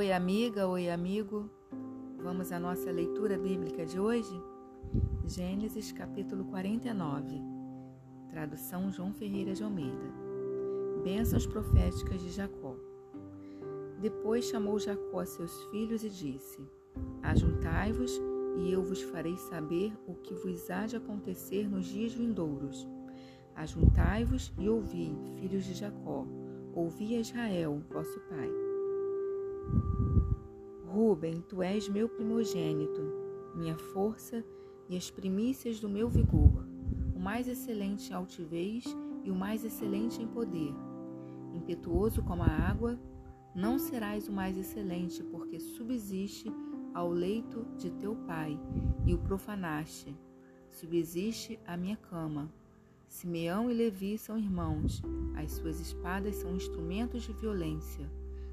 Oi, amiga, oi, amigo. Vamos à nossa leitura bíblica de hoje? Gênesis capítulo 49. Tradução João Ferreira de Almeida. Bênçãos proféticas de Jacó. Depois chamou Jacó a seus filhos e disse: Ajuntai-vos, e eu vos farei saber o que vos há de acontecer nos dias vindouros. Ajuntai-vos e ouvi, filhos de Jacó, ouvi a Israel, vosso pai. Ruben, tu és meu primogênito, minha força e as primícias do meu vigor, o mais excelente em altivez e o mais excelente em poder. Impetuoso como a água, não serás o mais excelente, porque subsiste ao leito de teu pai e o profanaste. Subsiste à minha cama. Simeão e Levi são irmãos, as suas espadas são instrumentos de violência.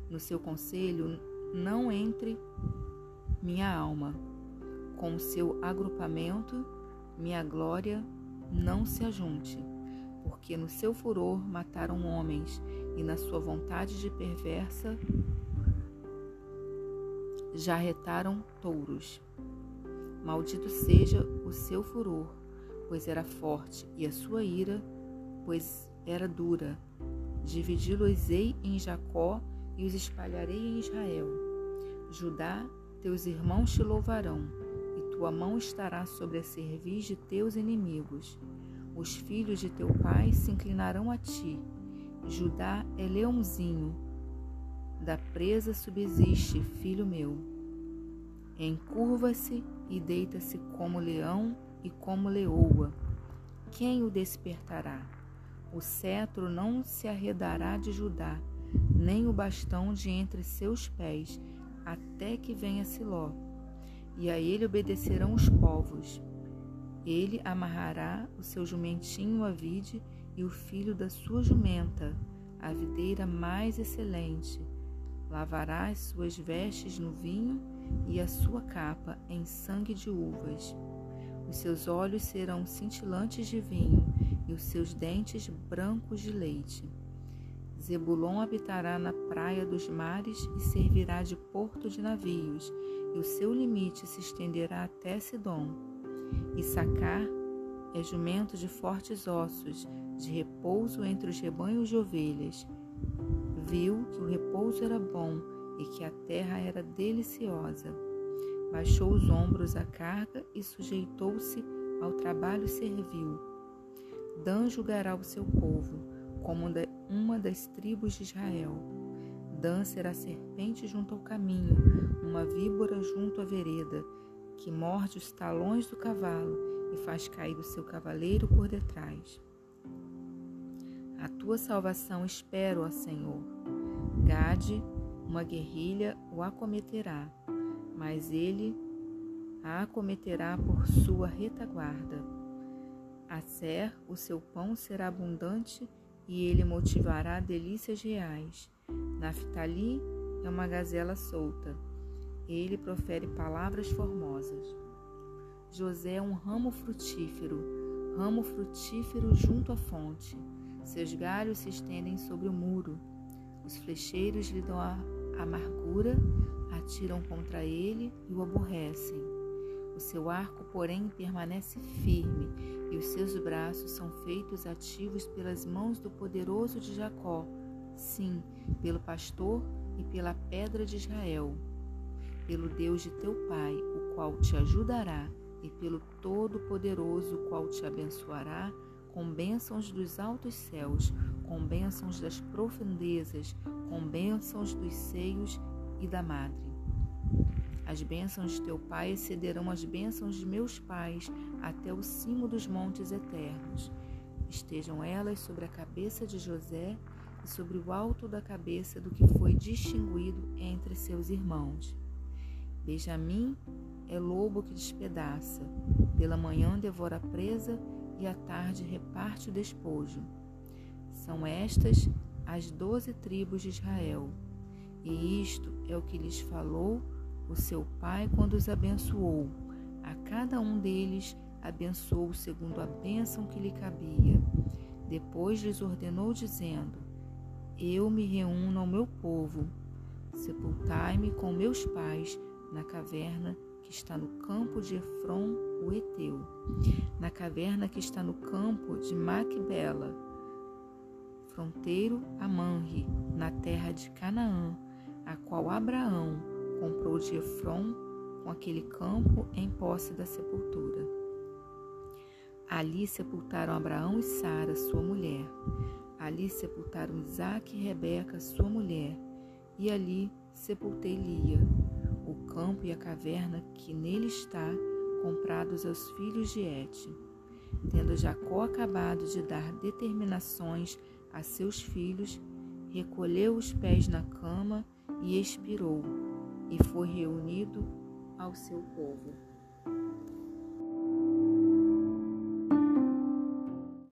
No seu conselho não entre minha alma. Com o seu agrupamento, minha glória não se ajunte, porque no seu furor mataram homens e na sua vontade de perversa já retaram touros. Maldito seja o seu furor, pois era forte, e a sua ira, pois era dura. Dividi-los-ei em Jacó e os espalharei em Israel. Judá, teus irmãos te louvarão, e tua mão estará sobre a cerviz de teus inimigos. Os filhos de teu pai se inclinarão a ti. Judá é leãozinho, da presa subsiste, filho meu. Encurva-se e deita-se como leão e como leoa. Quem o despertará? O cetro não se arredará de Judá, nem o bastão de entre seus pés, até que venha Siló. E a ele obedecerão os povos. Ele amarrará o seu jumentinho à vide e o filho da sua jumenta, a videira mais excelente. Lavará as suas vestes no vinho e a sua capa em sangue de uvas. Os seus olhos serão cintilantes de vinho e os seus dentes brancos de leite. Zebulon habitará na praia dos mares e servirá de porto de navios, e o seu limite se estenderá até Sidom. Issacar é jumento de fortes ossos, de repouso entre os rebanhos de ovelhas. Viu que o repouso era bom e que a terra era deliciosa. Baixou os ombros à carga e sujeitou-se ao trabalho servil. Dan julgará o seu povo, como uma das tribos de Israel. Dan será serpente junto ao caminho, uma víbora junto à vereda, que morde os talões do cavalo e faz cair o seu cavaleiro por detrás. A tua salvação espero, ó Senhor. Gade, uma guerrilha o acometerá, mas ele a acometerá por sua retaguarda. A Ser, o seu pão será abundante e ele motivará delícias reais. Naftali é uma gazela solta. Ele profere palavras formosas. José é um ramo frutífero, ramo frutífero junto à fonte. Seus galhos se estendem sobre o muro. Os flecheiros lhe dão a amargura, atiram contra ele e o aborrecem. O seu arco, porém, permanece firme e os seus braços são feitos ativos pelas mãos do poderoso de Jacó, sim, pelo pastor e pela pedra de Israel, pelo Deus de teu pai, o qual te ajudará, e pelo Todo-Poderoso, o qual te abençoará com bênçãos dos altos céus, com bênçãos das profundezas, com bênçãos dos seios e da madre. As bênçãos de teu pai excederão as bênçãos de meus pais até o cimo dos montes eternos. Estejam elas sobre a cabeça de José e sobre o alto da cabeça do que foi distinguido entre seus irmãos. Benjamim é lobo que despedaça, pela manhã devora a presa e à tarde reparte o despojo. São estas as doze tribos de Israel, e isto é o que lhes falou o seu pai quando os abençoou. A cada um deles abençoou segundo a bênção que lhe cabia. Depois lhes ordenou, dizendo: Eu me reúno ao meu povo. Sepultai-me com meus pais na caverna que está no campo de Efron, o Eteu, na caverna que está no campo de Macbela, fronteiro a Manre, na terra de Canaã, a qual Abraão comprou de Efron com aquele campo em posse da sepultura. Ali sepultaram Abraão e Sara, sua mulher. Ali sepultaram Isaque e Rebeca, sua mulher. E ali sepultei Lia, o campo e a caverna que nele está, comprados aos filhos de Et. Tendo Jacó acabado de dar determinações a seus filhos, recolheu os pés na cama e expirou, e foi reunido ao seu povo.